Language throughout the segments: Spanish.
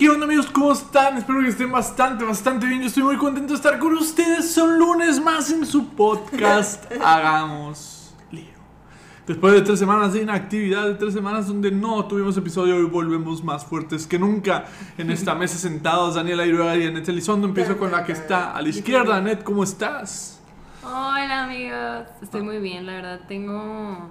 ¿qué onda amigos? ¿Cómo están? Espero que estén bastante, bastante bien. Yo estoy muy contento de estar con ustedes. Son lunes más en su podcast. Hagamos lío. Después de tres semanas de inactividad, de tres semanas donde no tuvimos episodio, hoy volvemos más fuertes que nunca. En esta mesa sentados, Daniela Iruega y Anet Elizondo. Empiezo con la que está a la izquierda. Anet, ¿cómo estás? Hola amigos, estoy muy bien, la verdad. Tengo,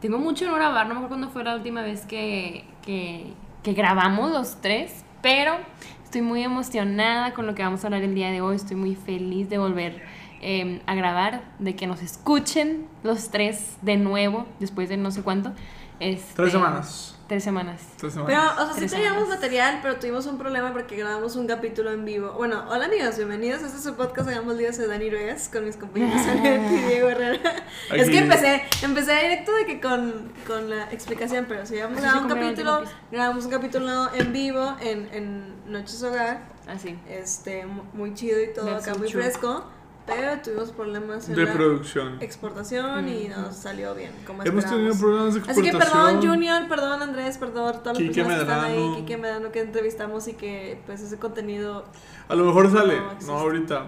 tengo mucho en grabar. No me acuerdo cuándo fue la última vez que, que, que grabamos los tres, pero estoy muy emocionada con lo que vamos a hablar el día de hoy. Estoy muy feliz de volver eh, a grabar, de que nos escuchen los tres de nuevo, después de no sé cuánto. Este, Tres semanas. Tres semanas. Tres Pero, semanas. o sea, sí Tres teníamos semanas. material, pero tuvimos un problema porque grabamos un capítulo en vivo. Bueno, hola amigos, bienvenidos. Este es su podcast Hagamos Líos de Dani Ruegas con mis compañeros Anet y Diego Herrera. Es que empecé, empecé directo de que con, con la explicación, pero si habíamos grabado un capítulo, grabamos un capítulo en vivo en, en Noches Hogar, Así. este, mu- muy chido y todo, That's acá so muy true. fresco, pero tuvimos problemas en De la producción. exportación y nos salió bien, como Hemos tenido problemas de Así exportación. que perdón Junior, perdón Andrés, perdón todas las Quique personas que están ahí, Medrano. Kike Medano que entrevistamos y que pues ese contenido A lo mejor sale, No ahorita,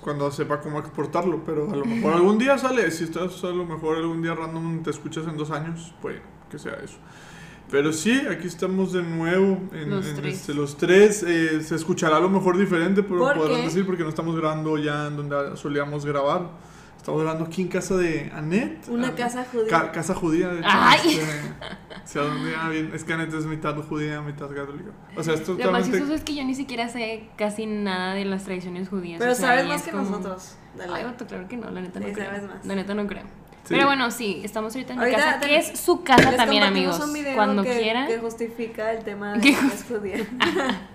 cuando sepa cómo exportarlo, pero a lo mejor algún día sale. Si estás a lo mejor algún día random te escuchas en dos años, puede que sea eso. Pero sí, aquí estamos de nuevo en Los en tres. este, los tres. eh, se escuchará a lo mejor diferente, pero ¿Por podrán qué? decir porque no estamos grabando ya en donde solíamos grabar. Estamos grabando aquí en casa de Anet. una Anet- casa judía. Ca- casa judía, de hecho. Ay. este, ah, bien, es que Anet es mitad judía, mitad católica. O sea, es Lo más chistoso es que yo ni siquiera sé casi nada de las tradiciones judías. pero o sea, sabes más que como- nosotros. Dale. Ay, claro que no, la neta no Sí, creo. sabes más. La neta no creo. Sí. Pero bueno, sí, estamos ahorita en mi casa, que es su casa Les también, amigos. un video Cuando que, quieran. que justifica el tema de ¿Qué que es judía.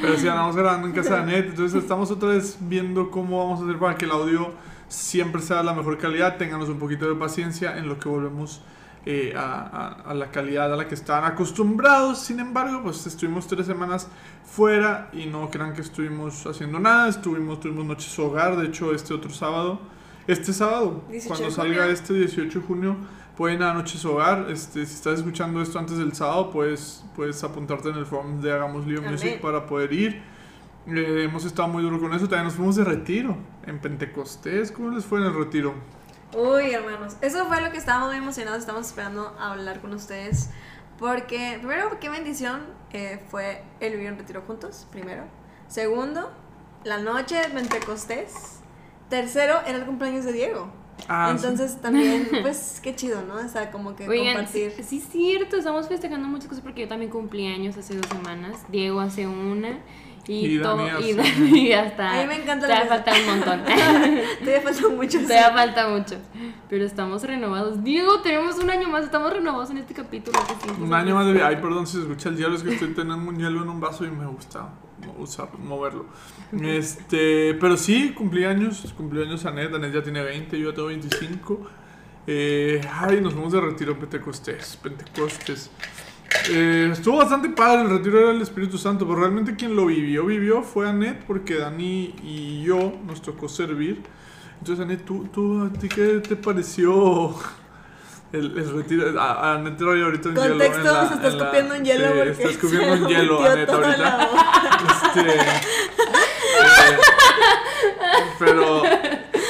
Pero sí, andamos grabando en casa de Net, entonces estamos otra vez viendo cómo vamos a hacer para que el audio siempre sea de la mejor calidad. Ténganos un poquito de paciencia en lo que volvemos eh, a, a- a la calidad a la que están acostumbrados. Sin embargo, pues estuvimos tres semanas fuera y no crean que estuvimos haciendo nada. Estuvimos, tuvimos noches hogar, de hecho, este otro sábado. Este sábado, 18 cuando salga junio. este 18 de junio, pueden a Noches Hogar. Este, si estás escuchando esto antes del sábado, puedes, puedes apuntarte en el forum de Hagamos Lío Amén. Music para poder ir. Eh, hemos estado muy duro con eso. También nos fuimos de retiro en Pentecostés. ¿Cómo les fue en el retiro? Uy, hermanos, eso fue lo que estábamos muy emocionados, estamos esperando hablar con ustedes. Porque, primero, qué bendición eh, fue el vivir un retiro juntos, primero. Segundo, la noche de Pentecostés. Tercero, era el cumpleaños de Diego. Ah, sí. Entonces también, pues, qué chido, ¿no? O sea, como que Oigan, compartir. sí, sí es cierto, estamos festejando muchas cosas porque yo también cumplí años hace dos semanas, Diego hace una y, Y todo, y, y hasta... A mí me encanta la falta un montón. Todavía falta mucho. Todavía falta mucho. Pero estamos renovados. Diego, tenemos un año más, estamos renovados en este capítulo. Un año más de sorpresa. Ay, perdón si se escucha el hielo, es que estoy teniendo un hielo en un vaso y me gusta usar, moverlo. Este, pero sí, cumplí años, cumplí años Anet, Anet ya tiene 20, yo ya tengo 25. Eh, ay, nos fuimos de retiro Pentecostés, Pentecostés. Eh, estuvo bastante padre, el retiro era el Espíritu Santo, pero realmente quien lo vivió, vivió fue Anet, porque Dani y yo nos tocó servir. Entonces, Anet, ¿tú, tú, ¿a ti qué te pareció el, el retiro? A, a Anet trae ahorita un hielo. en Contexto, se está escupiendo un hielo sí, porque está escupiendo se un hielo, metió Anet, toda ahorita. Este, eh, pero,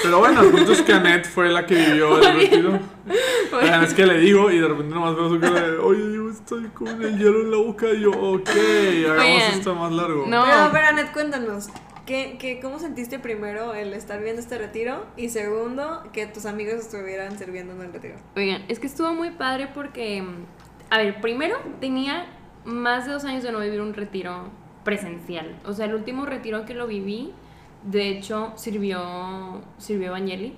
pero bueno, el punto es que Anet fue la que vivió el retiro. Oigan, es que le digo y de repente nomás veo su cara de, oye, yo estoy con el hielo en la boca y yo, ok, hagamos Oigan, esto más largo. no. Pero, pero Anet, cuéntanos. ¿Qué, qué, ¿Cómo sentiste primero el estar viendo este retiro? Y segundo, que tus amigos estuvieran sirviendo en el retiro. Oigan, es que estuvo muy padre porque, a ver, primero tenía más de dos años de no vivir un retiro presencial. O sea, el último retiro que lo viví, de hecho, sirvió, sirvió Evangeli.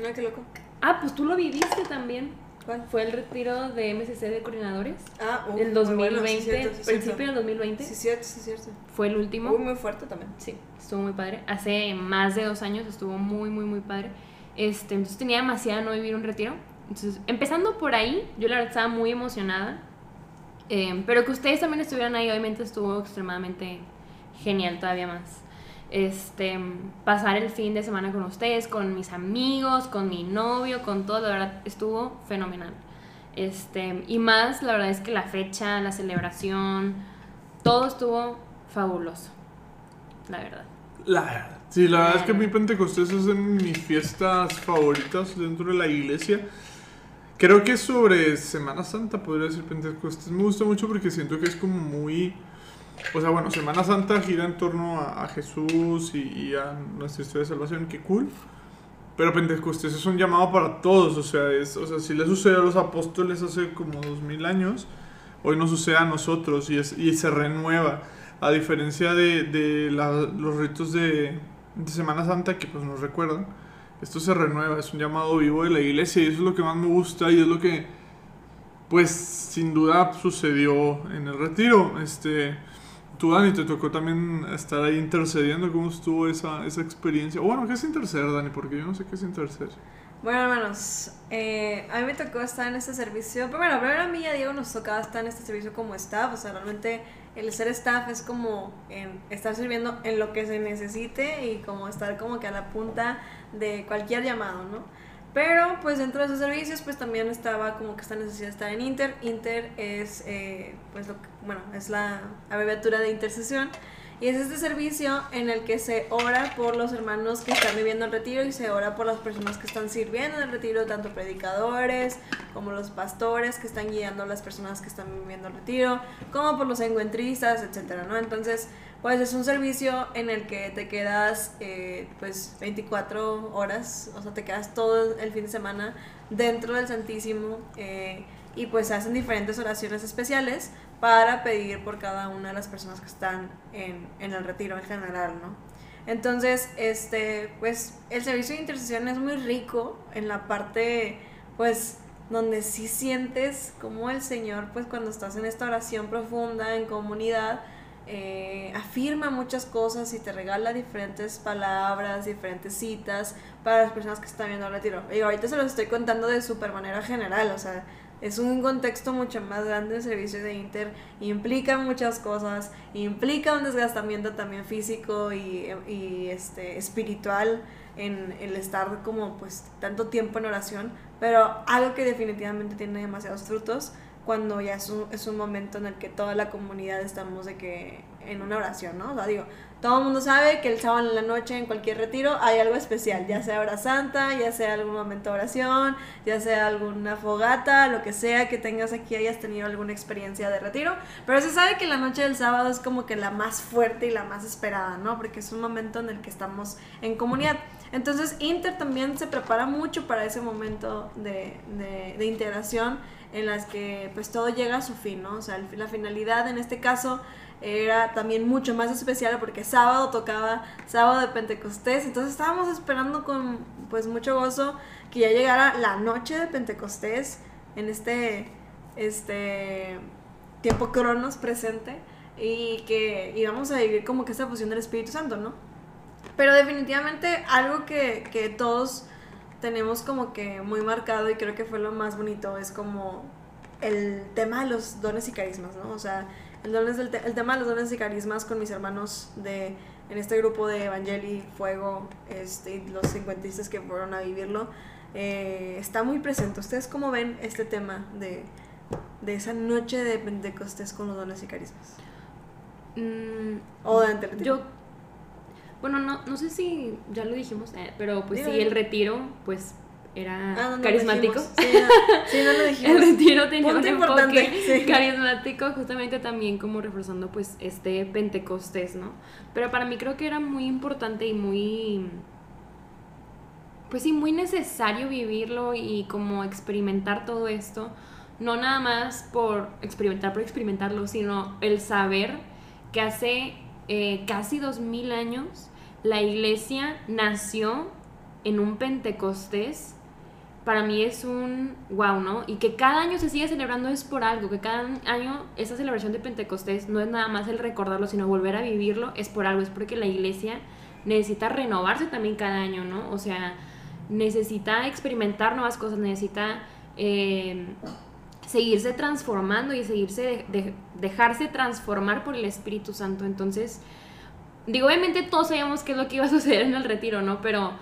No, qué loco. Ah, pues tú lo viviste también. ¿Cuál? Fue el retiro de MCC de coordinadores. Ah, uh, El muy 2020, bueno, sí, cierto, sí, principio cierto. del 2020. Sí, cierto, sí, cierto. Fue el último. Uy, muy fuerte también. Sí, estuvo muy padre. Hace más de dos años estuvo muy, muy, muy padre. Este, entonces tenía demasiado no vivir un retiro. Entonces, empezando por ahí, yo la verdad estaba muy emocionada. Eh, pero que ustedes también estuvieran ahí, obviamente estuvo extremadamente genial todavía más. Este, pasar el fin de semana con ustedes, con mis amigos, con mi novio, con todo, la verdad estuvo fenomenal. Este, y más, la verdad es que la fecha, la celebración, todo estuvo fabuloso, la verdad. La verdad. Sí, la verdad es que mi Pentecostés es de mis fiestas favoritas dentro de la iglesia. Creo que sobre Semana Santa podría decir Pentecostés. Me gusta mucho porque siento que es como muy... O sea, bueno, Semana Santa gira en torno a, a Jesús y, y a nuestra historia de salvación, qué cool. Pero Pentecostés es un llamado para todos, o sea, es, o sea, si le sucedió a los apóstoles hace como dos mil años, hoy nos sucede a nosotros y, es, y se renueva. A diferencia de, de la- los ritos de, de Semana Santa que pues nos recuerdan, esto se renueva, es un llamado vivo de la iglesia y eso es lo que más me gusta y es lo que pues sin duda sucedió en el retiro. Este, tú Dani, te tocó también estar ahí intercediendo, ¿cómo estuvo esa, esa experiencia? O bueno, ¿qué es interceder, Dani? Porque yo no sé qué es interceder. Bueno, hermanos, eh, a mí me tocó estar en este servicio. Primero, primero a mí y a Diego nos tocaba estar en este servicio como staff. O sea, realmente el ser staff es como en estar sirviendo en lo que se necesite y como estar como que a la punta de cualquier llamado, ¿no? Pero pues dentro de esos servicios pues también estaba como que esta necesidad de estar en Inter. Inter es eh, pues lo que, bueno, es la abreviatura de intercesión. Y es este servicio en el que se ora por los hermanos que están viviendo el retiro y se ora por las personas que están sirviendo en el retiro, tanto predicadores como los pastores que están guiando a las personas que están viviendo el retiro, como por los encuentristas, etcétera, ¿no? Entonces, pues es un servicio en el que te quedas eh, pues 24 horas, o sea, te quedas todo el fin de semana dentro del Santísimo eh, y pues hacen diferentes oraciones especiales para pedir por cada una de las personas que están en, en el retiro en general, ¿no? Entonces, este, pues el servicio de intercesión es muy rico en la parte, pues, donde sí sientes como el Señor, pues cuando estás en esta oración profunda, en comunidad, eh, afirma muchas cosas y te regala diferentes palabras, diferentes citas para las personas que están viendo el retiro. Y ahorita se los estoy contando de super manera general, o sea, es un contexto mucho más grande el servicio de Inter, implica muchas cosas, implica un desgastamiento también físico y, y, este, espiritual en el estar como pues tanto tiempo en oración, pero algo que definitivamente tiene demasiados frutos cuando ya es un, es un momento en el que toda la comunidad estamos de que en una oración, ¿no? O sea, digo, todo el mundo sabe que el sábado en la noche en cualquier retiro hay algo especial, ya sea hora santa, ya sea algún momento de oración, ya sea alguna fogata, lo que sea que tengas aquí, hayas tenido alguna experiencia de retiro, pero se sabe que la noche del sábado es como que la más fuerte y la más esperada, ¿no? Porque es un momento en el que estamos en comunidad. Entonces Inter también se prepara mucho para ese momento de, de, de integración en las que pues todo llega a su fin, ¿no? O sea, la finalidad en este caso era también mucho más especial porque sábado tocaba sábado de Pentecostés, entonces estábamos esperando con pues mucho gozo que ya llegara la noche de Pentecostés en este este tiempo cronos presente y que íbamos a vivir como que esta fusión del Espíritu Santo, ¿no? Pero definitivamente algo que, que todos tenemos como que muy marcado y creo que fue lo más bonito es como el tema de los dones y carismas, ¿no? O sea, el, dones del te el tema de los dones y carismas con mis hermanos de en este grupo de Evangeli, Fuego, este, y los cincuentistas que fueron a vivirlo, eh, está muy presente. ¿Ustedes cómo ven este tema de, de esa noche de Pentecostés con los dones y carismas? Mm, O de yo, bueno, no, no sé si ya lo dijimos, eh, pero pues sí, el retiro, pues era Ah, no, carismático. Sí, no, sí, no lo dijimos. El retiro tenía Punto un enfoque sí. carismático, justamente también como reforzando pues este Pentecostés, ¿no? Pero para mí creo que era muy importante y muy, pues sí, muy necesario vivirlo y como experimentar todo esto, no nada más por experimentar, por experimentarlo, sino el saber que hace eh, casi dos mil años la iglesia nació en un Pentecostés para mí es un wow, ¿no? Y que cada año se sigue celebrando es por algo, que cada año esa celebración de Pentecostés no es nada más el recordarlo, sino volver a vivirlo, es por algo, es porque la iglesia necesita renovarse también cada año, ¿no? O sea, necesita experimentar nuevas cosas, necesita eh, seguirse transformando y seguirse, de, de, dejarse transformar por el Espíritu Santo. Entonces, digo, obviamente todos sabíamos qué es lo que iba a suceder en el retiro, ¿no? Pero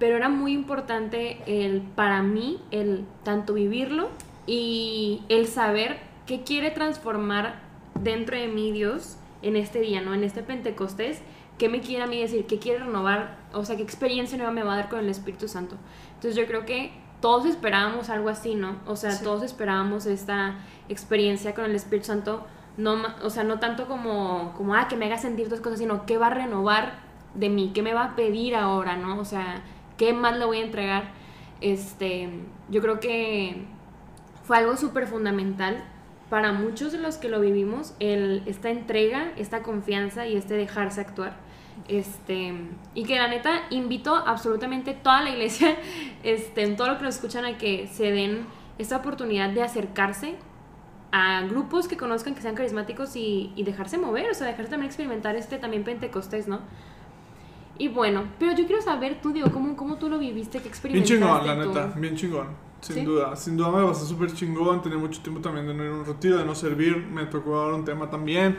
pero era muy importante el, para mí el tanto vivirlo y el saber qué quiere transformar dentro de mí Dios en este día, ¿no? En este Pentecostés, ¿qué me quiere a mí decir? ¿Qué quiere renovar? O sea, ¿qué experiencia nueva me va a dar con el Espíritu Santo? Entonces yo creo que todos esperábamos algo así, ¿no? O sea, Sí. todos esperábamos esta experiencia con el Espíritu Santo, no, o sea, no tanto como, como, ah, que me haga sentir dos cosas, sino qué va a renovar de mí, qué me va a pedir ahora, ¿no? O sea, qué más le voy a entregar. Este, yo creo que fue algo súper fundamental para muchos de los que lo vivimos, el, esta entrega, esta confianza y este dejarse actuar. Este, y que la neta invito absolutamente toda la iglesia, este, en todo lo que nos escuchan, a que se den esta oportunidad de acercarse a grupos que conozcan, que sean carismáticos y, y dejarse mover, o sea, dejarse también experimentar este también Pentecostés, ¿no? Y bueno, pero yo quiero saber tú, digo, ¿cómo, cómo tú lo viviste? ¿Qué Bien experimentaste chingón, la tú? neta, bien chingón. Sin ¿Sí? duda, sin duda me pasó súper chingón. Tenía mucho tiempo también de no ir a un retiro, de no servir. Me tocó dar un tema también.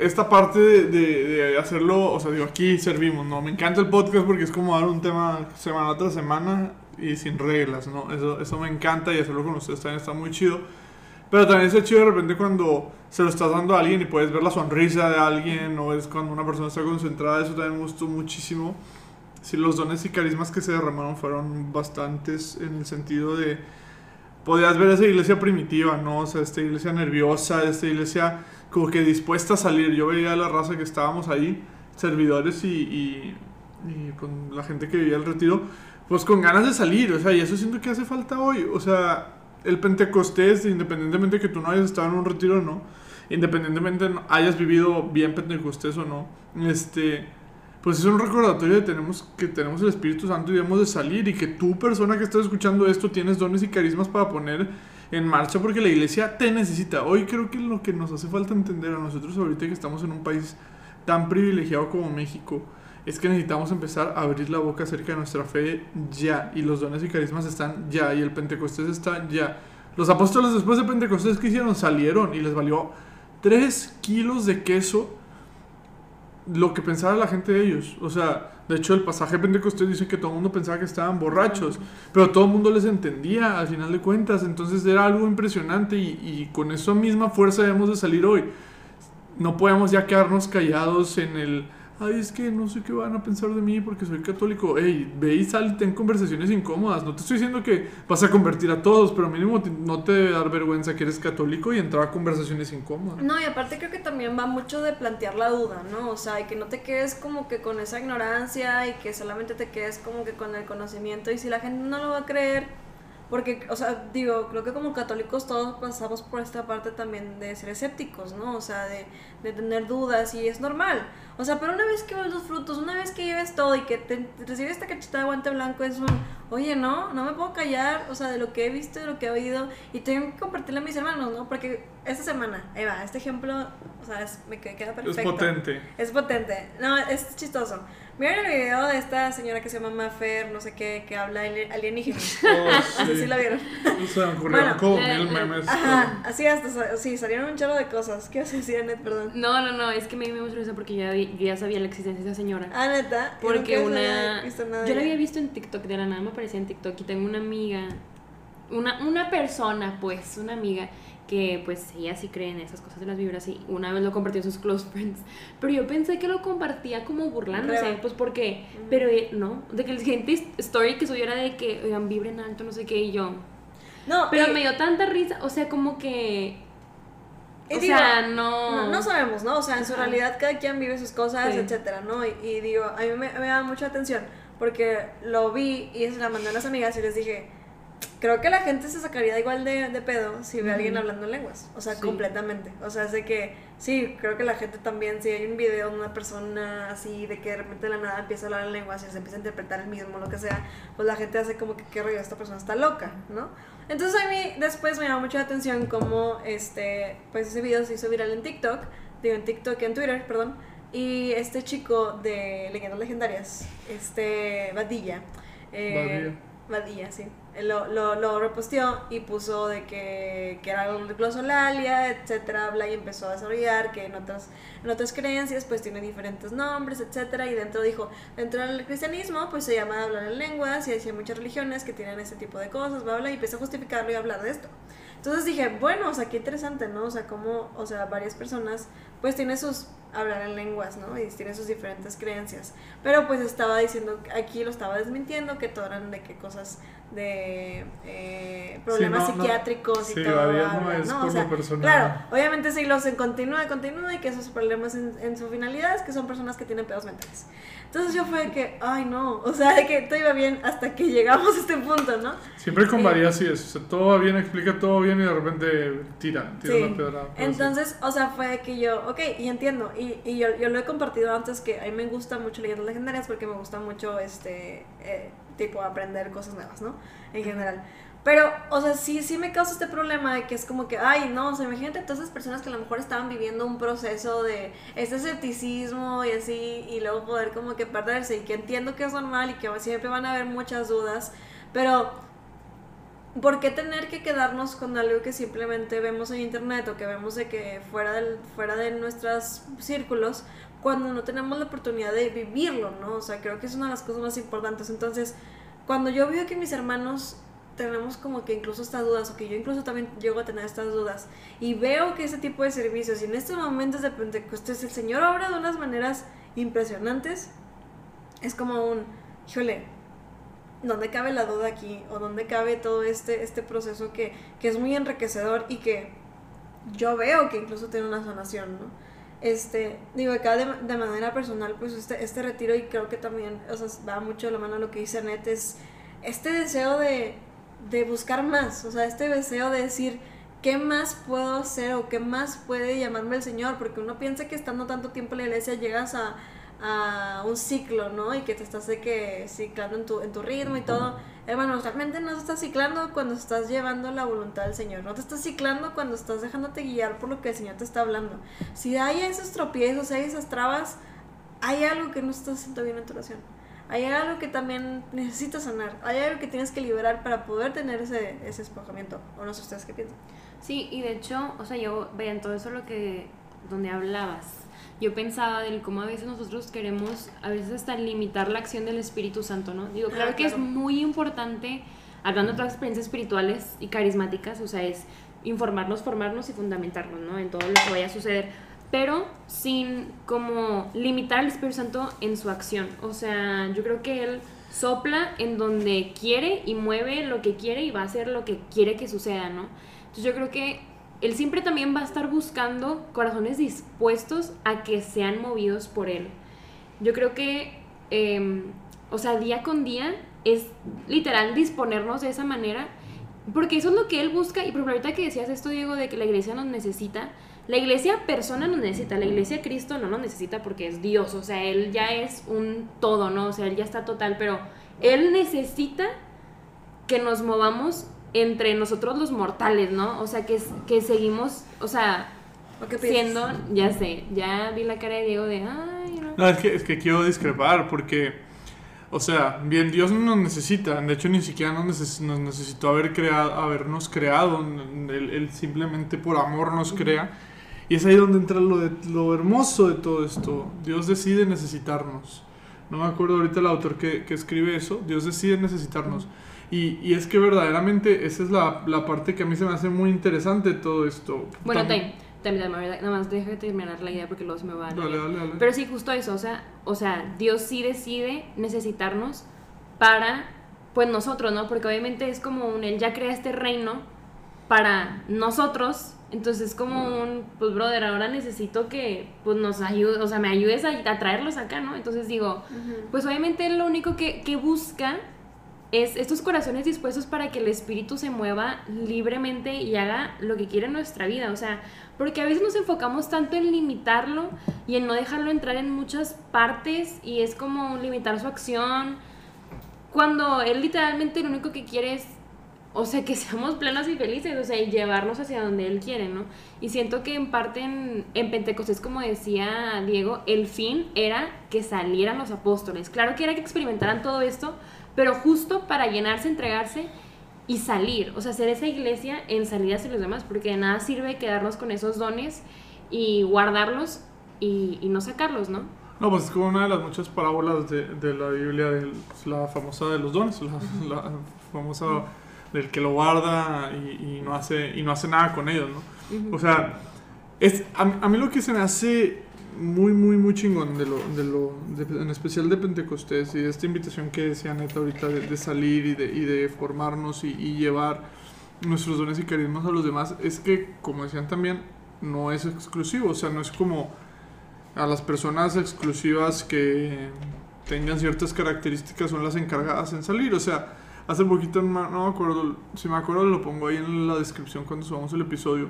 Esta parte de, hacerlo, o sea, digo, aquí servimos, ¿no? Me encanta el podcast porque es como dar un tema semana tras semana y sin reglas, ¿no? Eso, eso me encanta y hacerlo con ustedes también está muy chido. Pero también es chido de repente cuando se lo estás dando a alguien y puedes ver la sonrisa de alguien o es cuando una persona está concentrada, eso también me gustó muchísimo. Sí, los dones y carismas que se derramaron fueron bastantes en el sentido de... Podías ver esa iglesia primitiva, ¿no? O sea, esta iglesia nerviosa, esta iglesia como que dispuesta a salir. Yo veía a la raza que estábamos ahí, servidores y, y, y con la gente que vivía el retiro, pues con ganas de salir. O sea, y eso siento que hace falta hoy. O sea, el Pentecostés, independientemente de que tú no hayas estado en un retiro o no, independientemente hayas vivido bien Pentecostés o no, este, pues es un recordatorio de tenemos, que tenemos el Espíritu Santo y debemos de salir y que tú, persona que estás escuchando esto, tienes dones y carismas para poner en marcha porque la iglesia te necesita. Hoy creo que lo que nos hace falta entender a nosotros ahorita que estamos en un país tan privilegiado como México, es que necesitamos empezar a abrir la boca acerca de nuestra fe ya. Y los dones y carismas están ya. Y el Pentecostés está ya. Los apóstoles después de Pentecostés, ¿qué hicieron? Salieron y les valió 3 kilos de queso lo que pensaba la gente de ellos. O sea, de hecho el pasaje Pentecostés dice que todo el mundo pensaba que estaban borrachos, pero todo el mundo les entendía al final de cuentas. Entonces era algo impresionante y, y con esa misma fuerza debemos de salir hoy. No podemos ya quedarnos callados en el... Ay, es que no sé qué van a pensar de mí porque soy católico. Ey, ve y sal y ten conversaciones incómodas. No te estoy diciendo que vas a convertir a todos, pero mínimo no te debe dar vergüenza que eres católico y entrar a conversaciones incómodas. No, y aparte creo que también va mucho de plantear la duda, ¿no? O sea, y que no te quedes como que con esa ignorancia y que solamente te quedes como que con el conocimiento y si la gente no lo va a creer, porque, o sea, digo, creo que como católicos todos pasamos por esta parte también de ser escépticos, ¿no? O sea, de, de tener dudas y es normal. O sea, pero una vez que ves los frutos, una vez que lleves todo y que te, recibes esta cachetada de guante blanco, es un, oye, no, no me puedo callar, o sea, de lo que he visto, de lo que he oído, y tengo que compartirle a mis hermanos, ¿no? Porque esta semana, ahí va, este ejemplo, sea, es- me que- queda perfecto. Es potente. Es potente. No, es chistoso. Miren el video de esta señora que se llama Mafer, no sé qué, que habla ali- alienígena. Oh, Así sí la vieron. Se me ocurrieron Bueno, como mil memes. Ajá, así hasta, sí, salieron un chorro de cosas. ¿Qué vas a decir? Perdón. No, no, no, es que me dio mucha risa porque yo ya, vi- yo ya sabía la existencia de esa señora. Ah, neta. Yo Porque nunca una... nada Yo la había visto en TikTok, de la nada me aparecía en TikTok y tengo una amiga, una, una persona pues, una amiga que pues ella sí cree en esas cosas de las vibras y una vez lo compartió en sus close friends, pero yo pensé que lo compartía como burlándose, Real. pues porque, pero eh, no, de que el siguiente story que subiera de que, oigan, vibren alto, no sé qué, y yo, No, pero y- me dio tanta risa, o sea, como que, y o digo, sea, no... No, no sabemos, ¿no? O sea, en su realidad cada quien vive sus cosas, Sí. etcétera, ¿no? Y, y digo, a mí me, me da mucha atención porque lo vi y se la mandé a las amigas y les dije, creo que la gente se sacaría igual de, de pedo si ve a alguien hablando en lenguas, o sea, Sí. completamente. O sea, es de que, sí, creo que la gente también, si hay un video de una persona así, de que de repente de la nada empieza a hablar en lenguas y se empieza a interpretar el mismo, lo que sea, pues la gente hace como que, qué rollo, esta persona está loca, ¿no? Entonces a mí después me llamó mucho la atención cómo este, pues ese video se hizo viral en TikTok, digo en TikTok, en Twitter, perdón, y este chico de Leyendas Legendarias, este Badilla, eh, Badilla, sí, él lo, lo, lo reposteó y puso de que, que era glosolalia, etcétera, habla y empezó a desarrollar que en otras, en otras creencias pues tiene diferentes nombres, etcétera, y dentro dijo, dentro del cristianismo pues se llama hablar en lenguas y hay muchas religiones que tienen ese tipo de cosas, bla, bla, y empezó a justificarlo y a hablar de esto. Entonces dije, bueno, o sea, qué interesante, ¿no? O sea, cómo, o sea, varias personas pues tiene sus hablar en lenguas, ¿no? Y tiene sus diferentes creencias. Pero pues estaba diciendo, aquí lo estaba desmintiendo, que todo eran de qué cosas de eh, problemas Sí, no, no. psiquiátricos y Sí, todo. no es ¿no? por O sea, lo. Claro, obviamente sí los en continúa, continúa y que esos problemas en, en su finalidad es que son personas que tienen pedos mentales. Entonces yo fue de que, ay no, o sea, de que todo iba bien hasta que llegamos a este punto, ¿no? Siempre con varias sí es. O sea, todo va bien, explica todo bien y de repente tira, tira Sí. la sí. Entonces, o sea, fue que yo, ok, y entiendo, y, y yo, yo lo he compartido antes que a mí me gusta mucho leyendas legendarias porque me gusta mucho, este, eh, tipo, aprender cosas nuevas, ¿no? En general. Pero, o sea, sí, sí me causa este problema de que es como que, ay, no, o sea, imagínate todas esas personas que a lo mejor estaban viviendo un proceso de este escepticismo y así, y luego poder como que perderse, y que entiendo que es normal y que siempre van a haber muchas dudas, pero ¿Por qué tener que quedarnos con algo que simplemente vemos en internet o que vemos de que fuera, del, fuera de nuestros círculos cuando no tenemos la oportunidad de vivirlo, ¿no? O sea, creo que es una de las cosas más importantes. Entonces, cuando yo veo que mis hermanos tenemos como que incluso estas dudas o que yo incluso también llego a tener estas dudas y veo que ese tipo de servicios y en estos momentos de Pentecostés el Señor obra de unas maneras impresionantes, es como un, híjole, ¿dónde cabe la duda aquí? ¿O dónde cabe todo este, este proceso que, que es muy enriquecedor y que yo veo que incluso tiene una sanación, ¿no? Este, digo, acá de, de manera personal, pues este, este retiro y creo que también, o sea, va mucho de la mano lo que dice Annette, es este deseo de, de buscar más, o sea, este deseo de decir, ¿qué más puedo hacer o qué más puede llamarme el Señor? Porque uno piensa que estando tanto tiempo en la iglesia llegas a, a un ciclo, ¿no? Y que te estás de que ciclando en tu, en tu ritmo y todo. Hermano, realmente no te estás ciclando cuando estás llevando la voluntad del Señor. No te estás ciclando cuando estás dejándote guiar por lo que el Señor te está hablando. Si hay esos tropiezos, hay esas trabas, hay algo que no estás haciendo bien en tu oración. Hay algo que también necesitas sanar. Hay algo que tienes que liberar para poder tener ese, ese espojamiento. O no sé ustedes qué piensan. Sí, y de hecho, o sea, yo, vean, todo eso lo que, donde hablabas, yo pensaba del cómo a veces nosotros queremos, a veces hasta limitar la acción del Espíritu Santo, ¿no? Digo, Ah, claro que es muy importante, hablando de otras experiencias espirituales y carismáticas, o sea, es informarnos, formarnos y fundamentarnos, ¿no? En todo lo que vaya a suceder, pero sin como limitar al Espíritu Santo en su acción, o sea, yo creo que Él sopla en donde quiere y mueve lo que quiere y va a hacer lo que quiere que suceda, ¿no? Entonces yo creo que él siempre también va a estar buscando corazones dispuestos a que sean movidos por él. Yo creo que, eh, o sea, día con día es literal disponernos de esa manera, porque eso es lo que él busca. Y por ejemplo, ahorita que decías esto, Diego, de que la iglesia nos necesita, la iglesia persona nos necesita, la iglesia Cristo no nos necesita porque es Dios, o sea, él ya es un todo, ¿no? O sea, él ya está total, pero él necesita que nos movamos entre nosotros los mortales, ¿no? O sea, que, que seguimos, o sea, siendo, ya sé, ya vi la cara de Diego de, ay, no. No, es que, es que quiero discrepar porque, o sea, bien, Dios no nos necesita. De hecho, ni siquiera nos, neces- nos necesitó haber creado, habernos creado. Él, él simplemente por amor nos crea. Y es ahí donde entra lo, de, lo hermoso de todo esto. Dios decide necesitarnos. No me acuerdo ahorita el autor que, que escribe eso. Dios decide necesitarnos. Y, y es que verdaderamente esa es la, la parte que a mí se me hace muy interesante todo esto. Bueno, También- también, nada más deja de terminar la idea porque luego se me va a Dale, dale, dale. Pero sí, justo eso, o sea, o sea, Dios sí decide necesitarnos para, pues nosotros, ¿no? Porque obviamente es como un, Él ya crea este reino para nosotros, entonces es como un, pues brother, ahora necesito que, pues nos ayude, o sea, me ayudes a, a traerlos acá, ¿no? Entonces digo, pues obviamente Él lo único que, que busca es estos corazones dispuestos para que el espíritu se mueva libremente y haga lo que quiere en nuestra vida. O sea, porque a veces nos enfocamos tanto en limitarlo y en no dejarlo entrar en muchas partes y es como limitar su acción. Cuando él literalmente lo único que quiere es, o sea, que seamos plenos y felices, o sea, y llevarnos hacia donde él quiere, ¿no? Y siento que en parte en, en Pentecostés, como decía Diego, el fin era que salieran los apóstoles. Claro que era que experimentaran todo esto, pero justo para llenarse, entregarse y salir, o sea, hacer esa iglesia en salida hacia los demás, porque de nada sirve quedarnos con esos dones y guardarlos y, y no sacarlos, ¿no? No, pues es como una de las muchas parábolas de, de la Biblia, de la famosa de los dones, la, la famosa del que lo guarda y, y no hace, y no hace nada con ellos, ¿no? O sea, Es, a, a mí lo que se me hace muy, muy, muy chingón de lo, de lo de- en especial de Pentecostés y de esta invitación que decía Neta ahorita de, salir y de, y de formarnos y, llevar nuestros dones y carismas a los demás, es que, como decían también, no es exclusivo, o sea, no es como a las personas exclusivas que tengan ciertas características son las encargadas en salir, o sea, hace poquito, no me acuerdo, si me acuerdo lo pongo ahí en la descripción cuando subamos el episodio,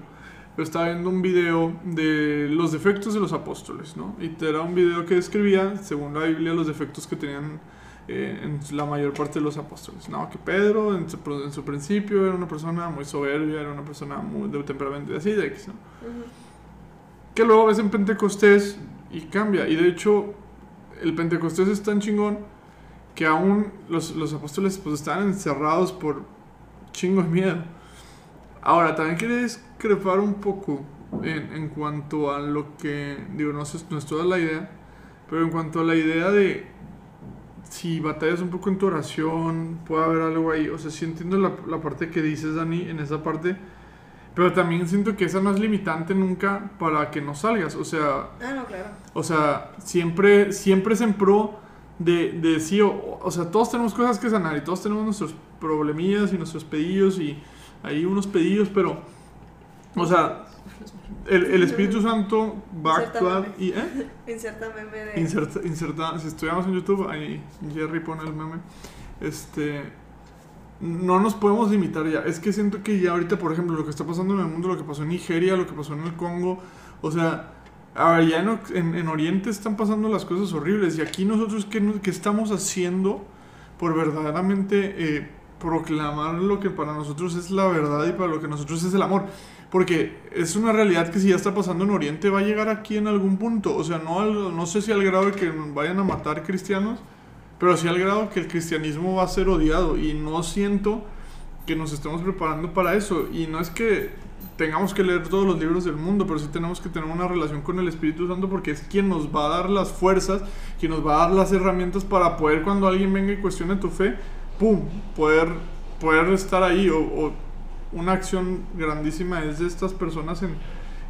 estaba viendo un video de los defectos de los apóstoles, ¿no? Y era un video que describía, según la Biblia, los defectos que tenían eh, en la mayor parte de los apóstoles, ¿no? Que Pedro, en su, en su principio, era una persona muy soberbia, era una persona muy de temperamento así, de X, ¿no? Que luego ves en Pentecostés y cambia. Y de hecho, el Pentecostés es tan chingón que aún los, los apóstoles pues estaban encerrados por chingo de miedo. Ahora, también quiere discrepar un poco en, en cuanto a lo que, digo, no, sé, no es toda la idea, pero en cuanto a la idea de si batallas un poco en tu oración, puede haber algo ahí. O sea, sí entiendo la, la parte que dices, Dani, en esa parte, pero también siento que esa no es limitante nunca para que no salgas. O sea, Ah, no, claro. o sea, siempre, siempre es en pro de, de sí, o, o sea, todos tenemos cosas que sanar y todos tenemos nuestros problemillas y nuestros pedillos y hay unos pedillos, pero, o sea, el, el Espíritu Santo va a actuar y, ¿eh? Inserta meme de. Inserta, inserta, si estuviéramos en YouTube, ahí Jerry pone el meme. Este, no nos podemos limitar ya. Es que siento que ya ahorita, por ejemplo, lo que está pasando en el mundo, lo que pasó en Nigeria, lo que pasó en el Congo, o sea, a ver, ya en, en- en Oriente están pasando las cosas horribles. Y aquí nosotros, ¿qué, qué estamos haciendo por verdaderamente eh, proclamar lo que para nosotros es la verdad y para lo que nosotros es el amor? Porque es una realidad que si ya está pasando en Oriente va a llegar aquí en algún punto. O sea, no, no sé si al grado de que vayan a matar cristianos, pero sí al grado que el cristianismo va a ser odiado. Y no siento que nos estemos preparando para eso. Y no es que tengamos que leer todos los libros del mundo, pero sí tenemos que tener una relación con el Espíritu Santo porque es quien nos va a dar las fuerzas, quien nos va a dar las herramientas para poder cuando alguien venga y cuestione tu fe, ¡pum!, poder, poder estar ahí. O, o una acción grandísima es de estas personas en,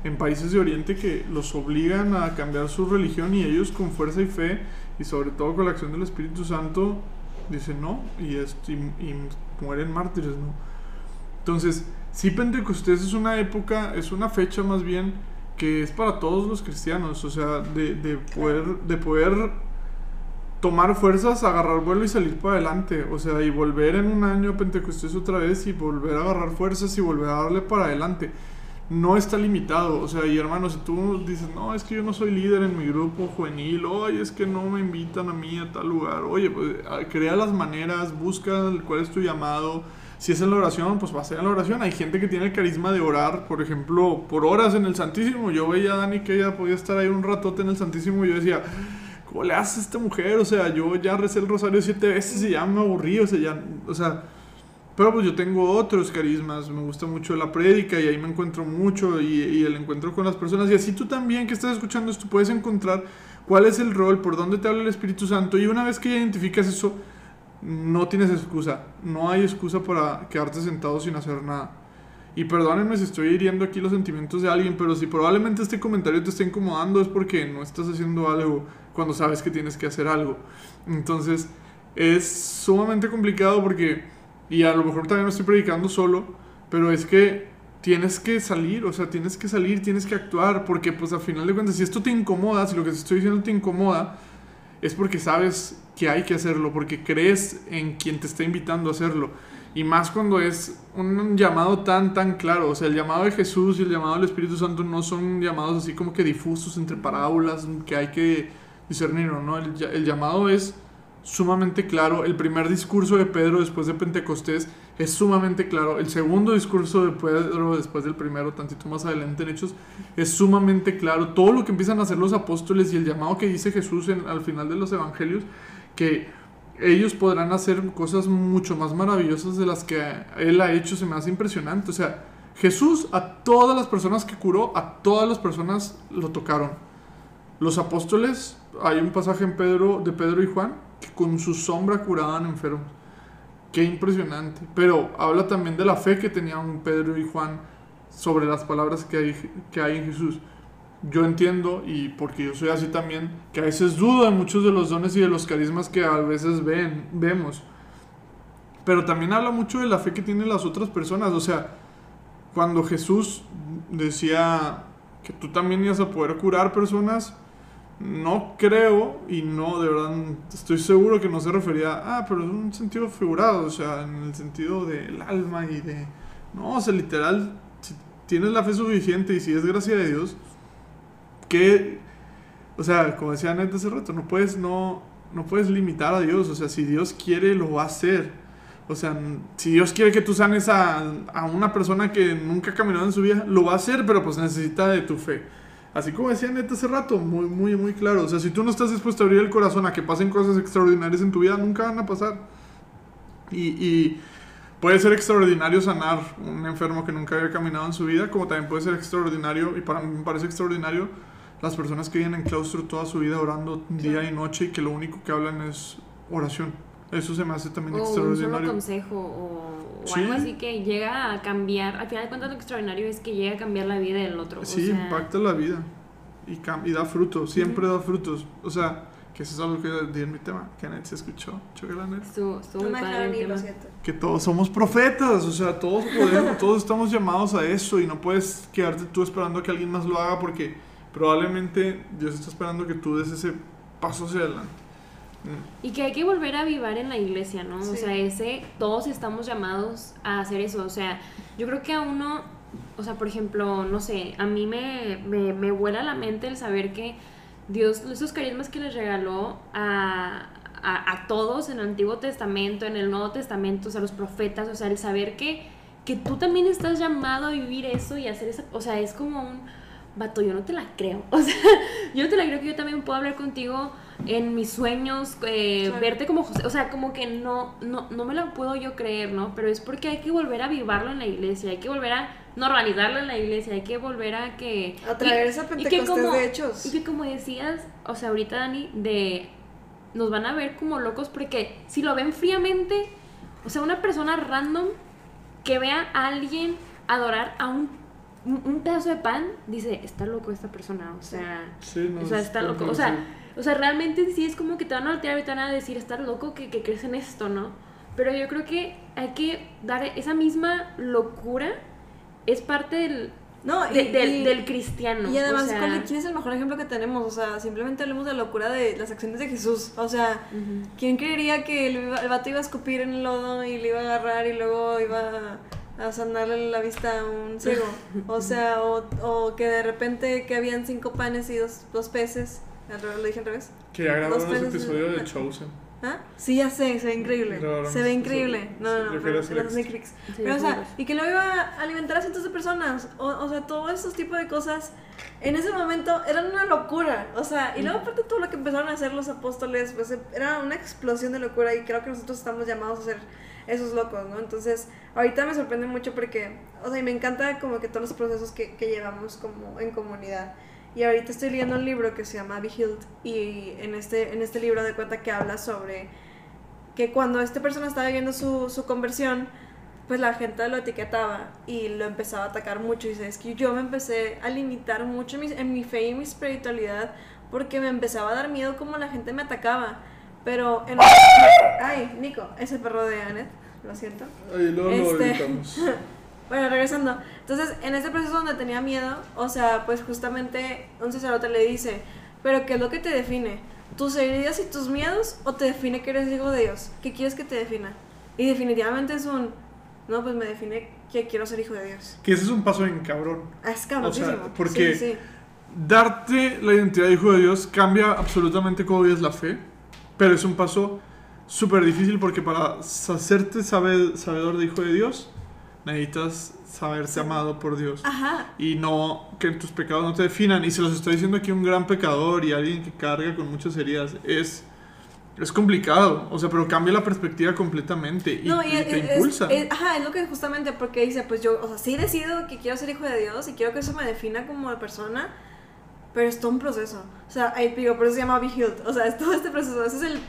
en países de Oriente que los obligan a cambiar su religión y ellos con fuerza y fe y sobre todo con la acción del Espíritu Santo dicen no y, es- y, y mueren mártires, ¿no? Entonces, sí Pentecostés es una época, es una fecha más bien que es para todos los cristianos, o sea, de, de poder, de poder tomar fuerzas, agarrar vuelo y salir para adelante, o sea, y volver en un año a Pentecostés otra vez y volver a agarrar fuerzas y volver a darle para adelante. No está limitado, o sea, y hermano, si tú dices, no, es que yo no soy líder en mi grupo juvenil, oye, es que no me invitan a mí a tal lugar, oye, pues ah, crea las maneras, busca cuál es tu llamado, si es en la oración, pues va a ser en la oración. Hay gente que tiene el carisma de orar, por ejemplo, por horas en el Santísimo. Yo veía a Dani que ella podía estar ahí un ratote en el Santísimo y yo decía, ¿cómo le hace a esta mujer? O sea, yo ya recé el rosario siete veces y ya me aburrí, o sea, ya, o sea, pero pues yo tengo otros carismas, me gusta mucho la prédica y ahí me encuentro mucho y, y el encuentro con las personas. Y así tú también que estás escuchando esto puedes encontrar cuál es el rol, por dónde te habla el Espíritu Santo. Y una vez que identificas eso, no tienes excusa. No hay excusa para quedarte sentado sin hacer nada. Y perdónenme si estoy hiriendo aquí los sentimientos de alguien, pero si probablemente este comentario te esté incomodando es porque no estás haciendo algo cuando sabes que tienes que hacer algo. Entonces es sumamente complicado porque, y a lo mejor también me estoy predicando solo, pero es que tienes que salir, o sea, tienes que salir, tienes que actuar, porque pues al final de cuentas, si esto te incomoda, si lo que te estoy diciendo te incomoda, es porque sabes que hay que hacerlo, porque crees en quien te está invitando a hacerlo. Y más cuando es un llamado tan, tan claro. O sea, el llamado de Jesús y el llamado del Espíritu Santo no son llamados así como que difusos entre parábolas que hay que discernir, ¿no? El, el llamado es sumamente claro. El primer discurso de Pedro después de Pentecostés es sumamente claro. El segundo discurso de Pedro después del primero, tantito más adelante en Hechos, es sumamente claro. Todo lo que empiezan a hacer los apóstoles y el llamado que dice Jesús en- al final de los evangelios, que ellos podrán hacer cosas mucho más maravillosas de las que él ha hecho, se me hace impresionante. O sea, Jesús a todas las personas que curó, a todas las personas lo tocaron. Los apóstoles, hay un pasaje en Pedro, de Pedro y Juan, que con su sombra curaban enfermos. Qué impresionante. Pero habla también de la fe que tenían Pedro y Juan sobre las palabras que hay, que hay en Jesús. Yo entiendo, y porque yo soy así también, que a veces dudo de muchos de los dones y de los carismas que a veces ven, vemos. Pero también habla mucho de la fe que tienen las otras personas. O sea, cuando Jesús decía que tú también ibas a poder curar personas, no creo y no, de verdad, estoy seguro que no se refería, ah, pero en un sentido figurado, o sea, en el sentido del alma y de... No, o sea, literal, si tienes la fe suficiente y si es gracia de Dios, que, o sea, como decía Ned hace rato, no puedes, no, no puedes limitar a Dios, o sea, si Dios quiere, lo va a hacer. O sea, si Dios quiere que tú sanes a, a una persona que nunca ha caminado en su vida, lo va a hacer, pero pues necesita de tu fe. Así como decía Neta hace rato, muy, muy, muy claro. O sea, si tú no estás dispuesto a abrir el corazón a que pasen cosas extraordinarias en tu vida, nunca van a pasar. Y, y puede ser extraordinario sanar un enfermo que nunca había caminado en su vida, como también puede ser extraordinario, y para mí me parece extraordinario, las personas que viven en claustro toda su vida orando día y noche y que lo único que hablan es oración. Eso se me hace también O un extraordinario. solo consejo o, o Sí. algo así que llega a cambiar. Al final de cuentas, lo extraordinario es que llega a cambiar la vida del otro. o Sí, sea, impacta la vida y, y da frutos, siempre da frutos. O sea, que eso es algo que di en mi tema, que Anet se escuchó, No padre lo siento. Que todos somos profetas, o sea, todos podemos, todos estamos llamados a eso y no puedes quedarte tú esperando a que alguien más lo haga porque probablemente Dios está esperando que tú des ese paso hacia adelante. Mm. Y que hay que volver a avivar en la iglesia, ¿no? O Sí. sea, ese, todos estamos llamados a hacer eso. O sea, yo creo que a uno, o sea, por ejemplo, no sé, a mí me, me, me vuela la mente el saber que Dios, esos carismas que les regaló a, a, a todos en el Antiguo Testamento, en el Nuevo Testamento, o sea, los profetas, o sea, el saber que, que tú también estás llamado a vivir eso y hacer esa, o sea, es como un, vato, yo no te la creo, o sea, yo no te la creo que yo también puedo hablar contigo en mis sueños, eh, Claro. verte como José, o sea, como que no, no, no me lo puedo yo creer, ¿no? Pero es porque hay que volver a vivarlo en la iglesia, hay que volver a normalizarlo en la iglesia, hay que volver a que... A traer esa y que Pentecostés como- de hechos. Y que como decías, o sea, ahorita Dani, de... Nos van a ver como locos porque si lo ven fríamente, o sea, una persona random que vea a alguien adorar a un, un, un pedazo de pan, dice, está loco esta persona, o sea... Sí, no, O sea, es está loco. O sea, o sea, realmente sí es como que te van a voltear y te van a decir, estás loco que, que crees en esto, ¿no? Pero yo creo que hay que dar esa misma locura, es parte del, No, y, de- del, y- del cristiano. y además, o sea, ¿cuál- ¿quién es el mejor ejemplo que tenemos? O sea, simplemente hablemos de la locura de las acciones de Jesús. O sea, ujú. ¿quién creería que el, el vato iba a escupir en el lodo y le iba a agarrar y luego iba a sanarle la vista a un ciego? O sea, o, o que de repente que habían cinco panes y dos, dos peces. Al revés, ¿Lo dije al revés? Que ya grabaron peces- episodio de Chosen. ¿Ah? Sí, ya sé, se ve increíble. Grabaron se ve increíble. episodio. No, no, no. quería pero hacer. Netflix. Sí, Pero, o sea, y que lo iba a alimentar a cientos de personas. O, o sea, todos esos tipos de cosas en ese momento eran una locura. O sea, y luego aparte todo lo que empezaron a hacer los apóstoles, pues era una explosión de locura y creo que nosotros estamos llamados a ser esos locos, ¿no? Entonces, ahorita me sorprende mucho porque, o sea, y me encanta como que todos los procesos que, que llevamos como en comunidad. Y ahorita estoy leyendo un libro que se llama Healed y en este, en este libro de cuenta que habla sobre que cuando esta persona estaba viviendo su, su conversión, pues la gente lo etiquetaba y lo empezaba a atacar mucho. Y dice, es que yo me empecé a limitar mucho en mi, en mi fe y mi espiritualidad porque me empezaba a dar miedo como la gente me atacaba. Pero en... Ay, Nico, ese perro de Anet, lo siento. Luego lo Este-. Bueno, regresando. Entonces, en ese proceso donde tenía miedo, o sea, pues justamente un sacerdote le dice, pero ¿qué es lo que te define? ¿Tus heridas y tus miedos o te define que eres hijo de Dios? ¿Qué quieres que te defina? Y definitivamente es un, no, pues me define que quiero ser hijo de Dios. Que ese es un paso en cabrón. Ah, Es cabroncísimo. porque- Sí, sí. Darte la identidad de hijo de Dios cambia absolutamente cómo vives la fe, pero es un paso súper difícil porque para hacerte sabe- sabedor de hijo de Dios, necesitas saberse amado por Dios. Ajá. Y no que tus pecados no te definan. Y se los estoy diciendo aquí un gran pecador y alguien que carga con muchas heridas. Es, es complicado, o sea, pero cambia la perspectiva completamente y, No, y y es, te es- impulsa. ajá, es lo que justamente porque dice, pues yo, o sea, sí decido que quiero ser hijo de Dios y quiero que eso me defina como persona, pero es todo un proceso. O sea, ahí digo, por eso se llama Be Healed. O sea, es todo este proceso. Ese es el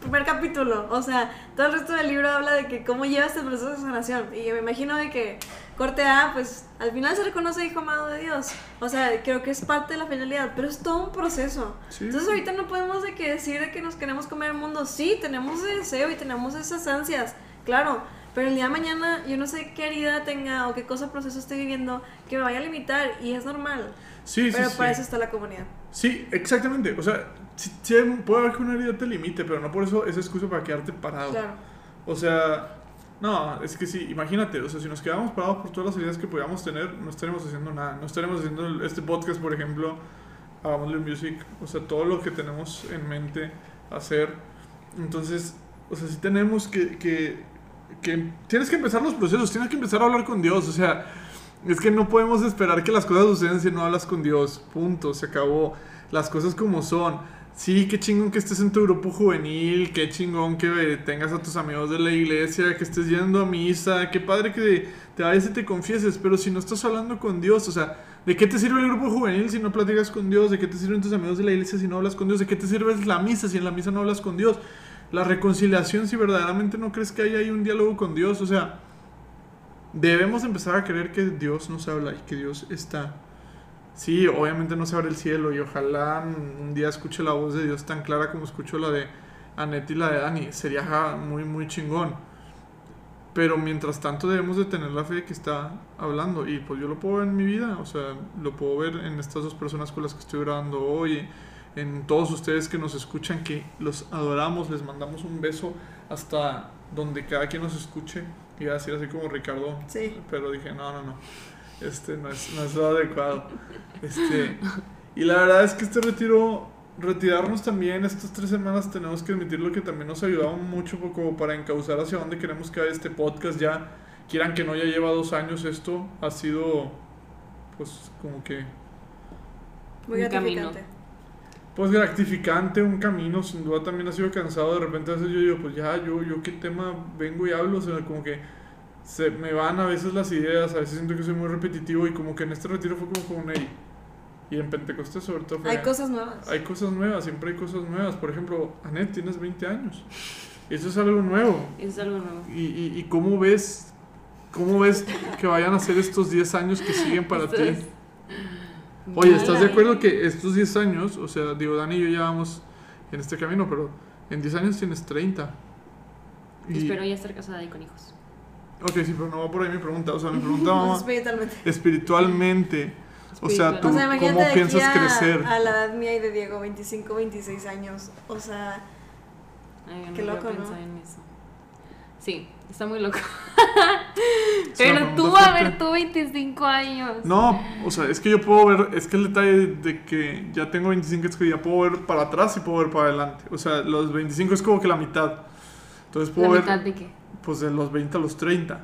primer capítulo. O sea, todo el resto del libro habla de que cómo lleva este proceso de sanación. Y me imagino de que corte A, pues al final se reconoce hijo amado de Dios. O sea, creo que es parte de la finalidad, pero es todo un proceso. Sí. Entonces ahorita no podemos de que decir de que nos queremos comer el mundo. Sí, tenemos ese deseo y tenemos esas ansias, claro. Pero el día de mañana yo no sé qué herida tenga o qué cosa proceso esté viviendo que me vaya a limitar y es normal. Sí, sí, pero sí. para eso está la comunidad. Sí, exactamente. O sea, sí, sí puede haber que una herida te limite, pero no por eso es excusa para quedarte parado. Claro. O sea, no, es que sí, imagínate, o sea, si nos quedamos parados por todas las ideas que podíamos tener, no estaremos haciendo nada. No estaremos haciendo este podcast, por ejemplo, Hagámosle Music, o sea, todo lo que tenemos en mente hacer. Entonces, o sea, sí tenemos que, que, que tienes que empezar los procesos, tienes que empezar a hablar con Dios, o sea, es que no podemos esperar que las cosas sucedan si no hablas con Dios, punto, se acabó, las cosas como son. Sí, qué chingón que estés en tu grupo juvenil, qué chingón que tengas a tus amigos de la iglesia, que estés yendo a misa, qué padre que te vayas y te confieses, pero si no estás hablando con Dios, o sea, ¿de qué te sirve el grupo juvenil si no platicas con Dios? ¿De qué te sirven tus amigos de la iglesia si no hablas con Dios? ¿De qué te sirve la misa si en la misa no hablas con Dios? La reconciliación si verdaderamente no crees que hay ahí un diálogo con Dios, o sea, debemos empezar a creer que Dios nos habla y que Dios está. Sí, obviamente no se abre el cielo y ojalá un día escuche la voz de Dios tan clara como escucho la de Anet y la de Dani. Sería muy, muy chingón. Pero mientras tanto debemos de tener la fe que está hablando. Y pues yo lo puedo ver en mi vida. O sea, lo puedo ver en estas dos personas con las que estoy grabando hoy. En todos ustedes que nos escuchan, que los adoramos. Les mandamos un beso hasta donde cada quien nos escuche. Iba a decir así como Ricardo. Sí. Pero dije, no, no, no. Este no es, no es lo adecuado. Este, y la verdad es que este retiro, retirarnos también estas tres semanas, tenemos que admitirlo que también nos ayudaba mucho como para encauzar hacia dónde queremos que vaya este podcast. Ya, quieran que no, ya lleva dos años esto. Ha sido, pues, como que, Muy gratificante. Pues, gratificante, un camino. Sin duda también ha sido cansado. De repente a veces yo digo, pues ya, yo, yo qué tema vengo y hablo. O sea, como que se me van a veces las ideas, a veces siento que soy muy repetitivo y como que en este retiro fue como con hey. Y en Pentecostés sobre todo fue... Hay cosas nuevas. hay cosas nuevas, siempre hay cosas nuevas. Por ejemplo, Anet, tienes 20 años. Eso es algo nuevo. Es algo nuevo. ¿Y, y, y cómo ves cómo ves que vayan a ser estos 10 años que siguen para ti? Oye, ¿estás de acuerdo que estos 10 años, o sea, digo, Dani y yo ya vamos en este camino, pero en 10 años tienes 30? Y, Espero ya estar casada y con hijos. Ok, sí, pero no va por ahí mi pregunta. O sea, mi pregunta va Espiritualmente. espiritualmente. O sea, tú, O sea, imagínate ¿cómo de aquí piensas a, crecer? a la edad mía y de Diego, 25, 26 años. O sea, Ay, Qué loco, ¿no? pensado en eso. Sí, está muy loco. Pero tú, a ver, tú 25 años. No, o sea, es que yo puedo ver, es que el detalle de que ya tengo 25 es que ya puedo ver para atrás y puedo ver para adelante. O sea, los 25 es como que la mitad. Entonces puedo ¿La ver, mitad de qué? pues de los 20 a los 30.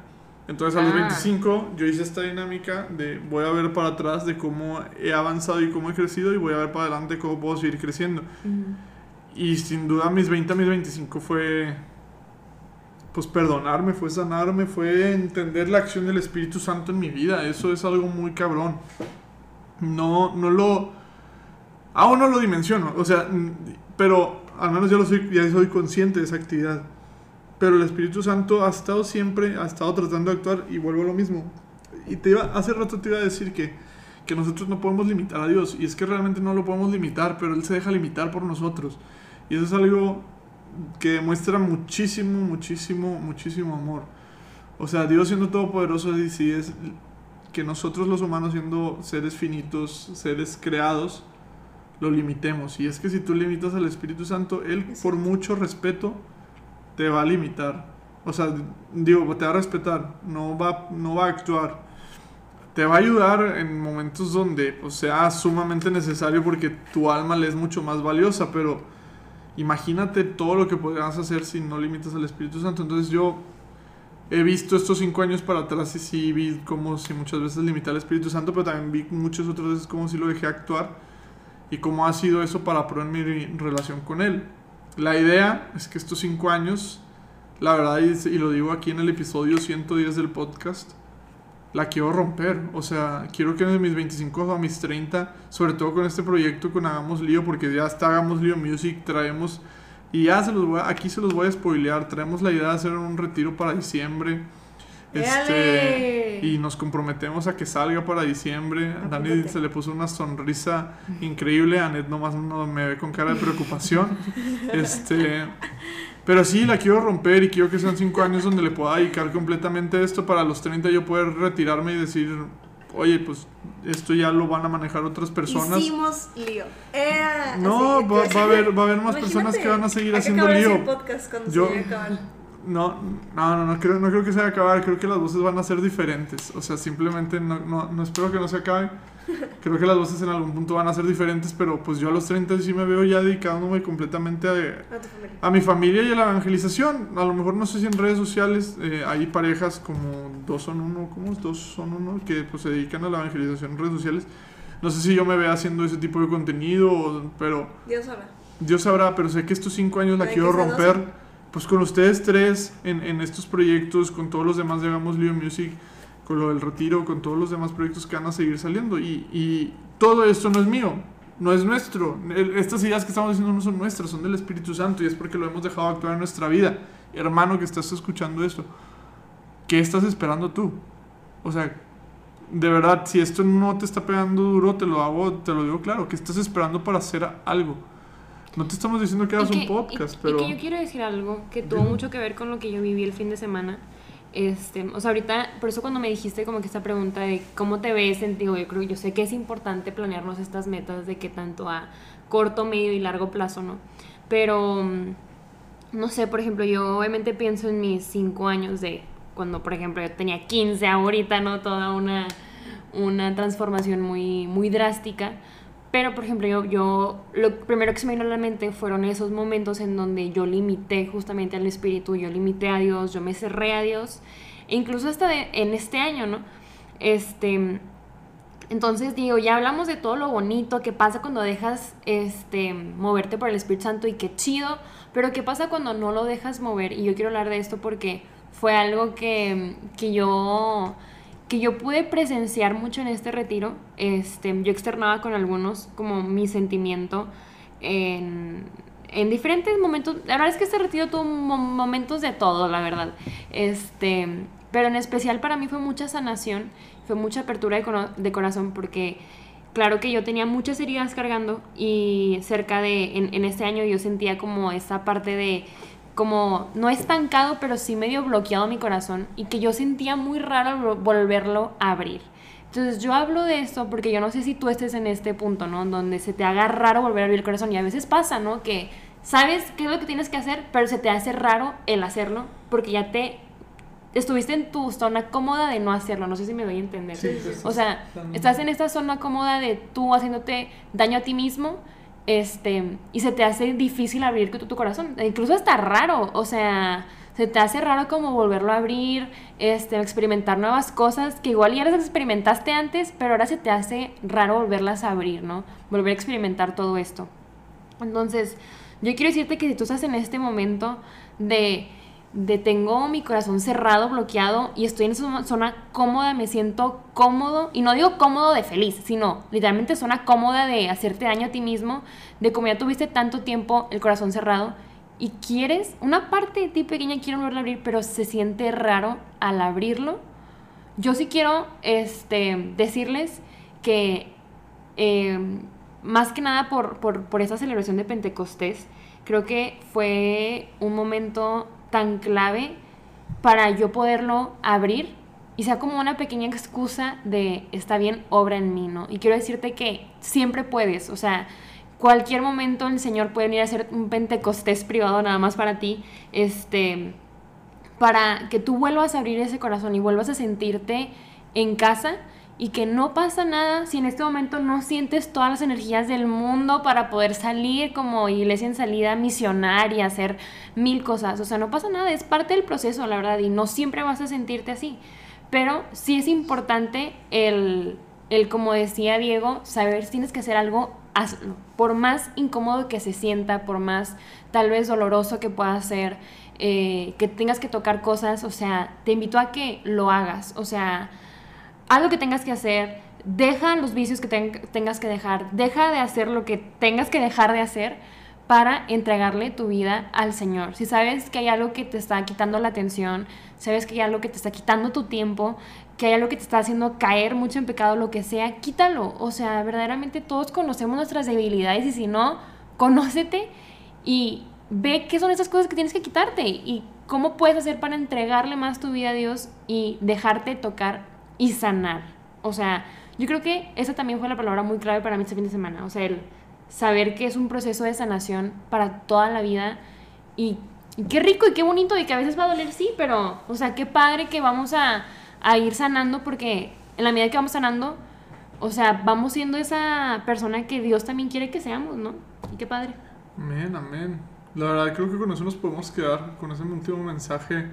Entonces a los Ah. 25 yo hice esta dinámica de voy a ver para atrás de cómo he avanzado y cómo he crecido y voy a ver para adelante cómo puedo seguir creciendo. Y sin duda mis 20 a mis 25 fue pues perdonarme, fue sanarme, fue entender la acción del Espíritu Santo en mi vida. Eso es algo muy cabrón. No, no lo... Aún no lo dimensiono. O sea, pero al menos ya, lo soy, ya soy consciente de esa actividad. Pero el Espíritu Santo ha estado siempre, ha estado tratando de actuar y vuelvo a lo mismo. Y te iba, hace rato te iba a decir que, que nosotros no podemos limitar a Dios. Y es que realmente no lo podemos limitar, pero Él se deja limitar por nosotros. Y eso es algo que demuestra muchísimo, muchísimo, muchísimo amor. O sea, Dios siendo todopoderoso decide que nosotros los humanos siendo seres finitos, seres creados, lo limitemos. Y es que si tú limitas al Espíritu Santo, Él Es por mucho respeto te va a limitar. O sea, digo, te va a respetar, no va, no va a actuar. Te va a ayudar en momentos donde pues, sea sumamente necesario porque tu alma le es mucho más valiosa, pero imagínate todo lo que podrías hacer si no limitas al Espíritu Santo. Entonces yo he visto estos cinco años para atrás y sí vi como si muchas veces limité al Espíritu Santo, pero también vi muchas otras veces como si lo dejé actuar y cómo ha sido eso para pro en mi relación con Él. La idea es que estos cinco años, la verdad, y lo digo aquí en el episodio 110 del podcast, la quiero romper. O sea, quiero que de mis 25 a mis 30, sobre todo con este proyecto con Hagamos Lío, porque ya está Hagamos Lío Music, traemos, y ya se los voy a- aquí se los voy a spoilear, traemos la idea de hacer un retiro para diciembre. Este, y nos comprometemos a que salga para diciembre. A Dani Apúntate. se le puso una sonrisa increíble. Anet nomás no me ve con cara de preocupación. Este, pero sí, la quiero romper y quiero que sean cinco años donde le pueda dedicar completamente esto para los 30 yo poder retirarme y decir, oye, pues esto ya lo van a manejar otras personas. Hicimos lío. Era No, va, a haber, va a haber más Imagínate, personas que van a seguir haciendo lío. el podcast cuando Yo- se. No, no, no, no creo, no creo que se vaya a acabar. Creo que las voces van a ser diferentes. O sea, simplemente no, no, no espero que no se acabe. Creo que las voces en algún punto van a ser diferentes, pero pues yo a los 30 sí me veo ya dedicándome completamente a, A mi familia y a la evangelización. A lo mejor no sé si en redes sociales eh, hay parejas como dos son uno, ¿cómo es? Dos son uno, que pues se dedican a la evangelización en redes sociales. No sé si yo me vea haciendo ese tipo de contenido, pero Dios sabrá. Dios sabrá, pero sé que estos cinco años la quiero romper. Pues con ustedes tres en, estos proyectos, con todos los demás de Hagamos Lío Music, con lo del retiro, con todos los demás proyectos que van a seguir saliendo. Y, todo esto no es mío, no es nuestro. Estas ideas que estamos diciendo no son nuestras, son del Espíritu Santo y es porque lo hemos dejado actuar en nuestra vida. Hermano que estás escuchando esto, ¿qué estás esperando tú? O sea, de verdad, si esto no te está pegando duro, te lo hago, te lo digo claro, ¿qué estás esperando para hacer algo? No te estamos diciendo que hagas un podcast, y- pero... y que yo quiero decir algo que tuvo mucho que ver con lo que yo viví el fin de semana. Este, o sea, ahorita, por eso cuando me dijiste como que esta pregunta de cómo te ves, en- digo, yo creo, yo sé que es importante planearnos estas metas de que tanto a corto, medio y largo plazo, ¿no? Pero, mm, no sé, por ejemplo, yo obviamente pienso en mis cinco años de cuando, por ejemplo, yo tenía 15 ahorita, ¿no? Toda una, una transformación muy, muy drástica. Pero, por ejemplo, yo, yo, lo primero que se me vino a la mente fueron esos momentos en donde yo limité justamente al espíritu, yo limité a Dios, yo me cerré a Dios, e incluso hasta en este año, ¿no? Este, entonces digo, ya hablamos de todo lo bonito que pasa cuando dejas este, moverte por el Espíritu Santo y qué chido, pero qué pasa cuando no lo dejas mover. Y yo quiero hablar de esto porque fue algo que, que yo que yo pude presenciar mucho en este retiro. Este, yo externaba con algunos como mi sentimiento en, en diferentes momentos. La verdad es que este retiro tuvo mo- momentos de todo, la verdad. Este, pero en especial para mí fue mucha sanación, fue mucha apertura de, de corazón porque claro que yo tenía muchas heridas cargando y cerca de, en, en este año yo sentía como esa parte de, como, no estancado, pero sí medio bloqueado mi corazón y que yo sentía muy raro vo- volverlo a abrir. Entonces yo hablo de esto porque yo no sé si tú estés en este punto, ¿no? Donde se te haga raro volver a abrir el corazón y a veces pasa, ¿no? Que sabes qué es lo que tienes que hacer, pero se te hace raro el hacerlo porque ya te estuviste en tu zona cómoda de no hacerlo. No sé si me doy a entender. Sí, sí, sí. O sea, estás en esta zona cómoda de tú haciéndote daño a ti mismo, este, y se te hace difícil abrir tu, tu corazón. E incluso hasta raro, o sea, se te hace raro como volverlo a abrir, este, experimentar nuevas cosas que igual ya las experimentaste antes, pero ahora se te hace raro volverlas a abrir, ¿no? Volver a experimentar todo esto. Entonces, yo quiero decirte que si tú estás en este momento de, de tengo mi corazón cerrado, bloqueado y estoy en esa zona cómoda, me siento cómodo, y no digo cómodo de feliz, sino literalmente zona cómoda de hacerte daño a ti mismo, de como ya tuviste tanto tiempo el corazón cerrado y quieres, una parte de ti pequeña quiere volverlo a abrir, pero se siente raro al abrirlo. Yo sí quiero este, decirles que eh, más que nada por, por, por esa celebración de Pentecostés, creo que fue un momento tan clave para yo poderlo abrir y sea como una pequeña excusa de está bien, obra en mí, ¿no? Y quiero decirte que siempre puedes, o sea, cualquier momento el Señor puede venir a hacer un Pentecostés privado nada más para ti, este, para que tú vuelvas a abrir ese corazón y vuelvas a sentirte en casa y que no pasa nada si en este momento no sientes todas las energías del mundo para poder salir como iglesia en salida misionaria, hacer mil cosas. O sea, no pasa nada, es parte del proceso, la verdad, y no siempre vas a sentirte así. Pero sí es importante el, el como decía Diego, saber si tienes que hacer algo, hazlo. Por más incómodo que se sienta, por más tal vez doloroso que pueda ser, eh, que tengas que tocar cosas, o sea, te invito a que lo hagas. O sea, haz lo que tengas que hacer, deja los vicios que ten- tengas que dejar, deja de hacer lo que tengas que dejar de hacer, para entregarle tu vida al Señor. Si sabes que hay algo que te está quitando la atención, sabes que hay algo que te está quitando tu tiempo, que hay algo que te está haciendo caer mucho en pecado, lo que sea, quítalo. O sea, verdaderamente todos conocemos nuestras debilidades y si no, conócete y ve qué son esas cosas que tienes que quitarte y cómo puedes hacer para entregarle más tu vida a Dios y dejarte tocar y sanar. O sea, yo creo que esa también fue la palabra muy clave para mí este fin de semana. O sea, el saber que es un proceso de sanación para toda la vida y, qué rico y qué bonito y que a veces va a doler, sí, pero, o sea, qué padre que vamos a, a ir sanando porque en la medida que vamos sanando, o sea, vamos siendo esa persona que Dios también quiere que seamos, ¿no? Y qué padre. Amén, amén. La verdad creo que con eso nos podemos quedar, con ese último mensaje.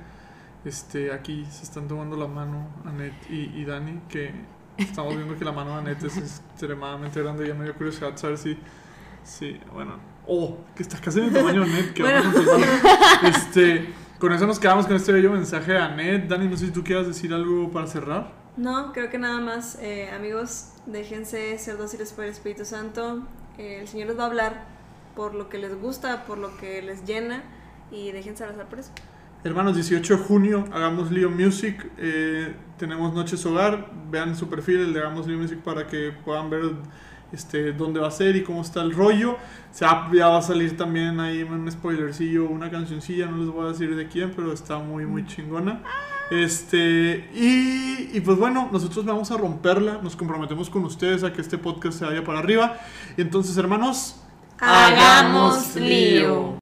Este, aquí se están tomando la mano Anet y, y Dani, que Estamos viendo que la mano de Annette es extremadamente grande y ya me dio curiosidad saber si. Sí, bueno. Oh, que está casi en el tamaño de Annette. Que bueno. este, con eso nos quedamos con este bello mensaje de Annette. Dani, no sé si tú quieras decir algo para cerrar. No, creo que nada más, eh, amigos, déjense ser dóciles por el Espíritu Santo. Eh, el Señor les va a hablar por lo que les gusta, por lo que les llena y déjense abrazar por eso. Hermanos, 18 de junio, hagamos Leo Music. Eh, tenemos Noches Hogar. Vean su perfil, el de Hagamos Leo Music, para que puedan ver este, dónde va a ser y cómo está el rollo. ya va a salir también ahí un spoilercillo, una cancioncilla. No les voy a decir de quién, pero está muy, muy chingona. Este, y, y, pues bueno, nosotros vamos a romperla. Nos comprometemos con ustedes a que este podcast se vaya para arriba. Y entonces, hermanos, hagamos lío.